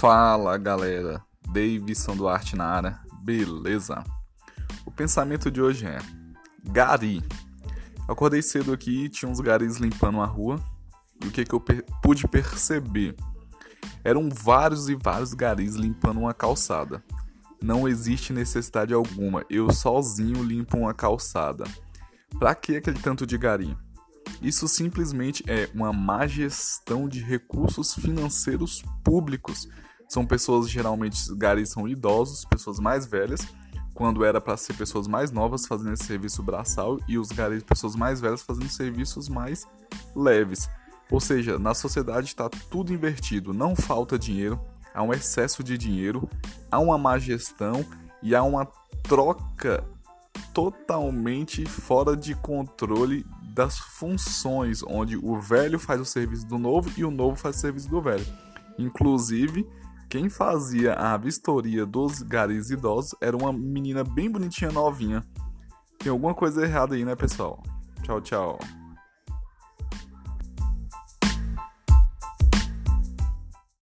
Fala galera, Davidson Duarte na área, beleza? O pensamento de hoje é: Gari. Acordei cedo aqui e tinha uns garis limpando a rua, e o que, que eu per pude perceber? Eram vários e vários garis limpando uma calçada. Não existe necessidade alguma, eu sozinho limpo uma calçada. Pra que aquele tanto de gari? Isso simplesmente é uma má gestão de recursos financeiros públicos. São pessoas, geralmente, garis são idosos, pessoas mais velhas, quando era para ser pessoas mais novas fazendo esse serviço braçal e os garis, pessoas mais velhas fazendo serviços mais leves. Ou seja, na sociedade está tudo invertido, não falta dinheiro, há um excesso de dinheiro, há uma má gestão e há uma troca totalmente fora de controle das funções, onde o velho faz o serviço do novo e o novo faz o serviço do velho. Inclusive, quem fazia a vistoria dos garis idosos era uma menina bem bonitinha novinha. Tem alguma coisa errada aí, né, pessoal? Tchau, tchau.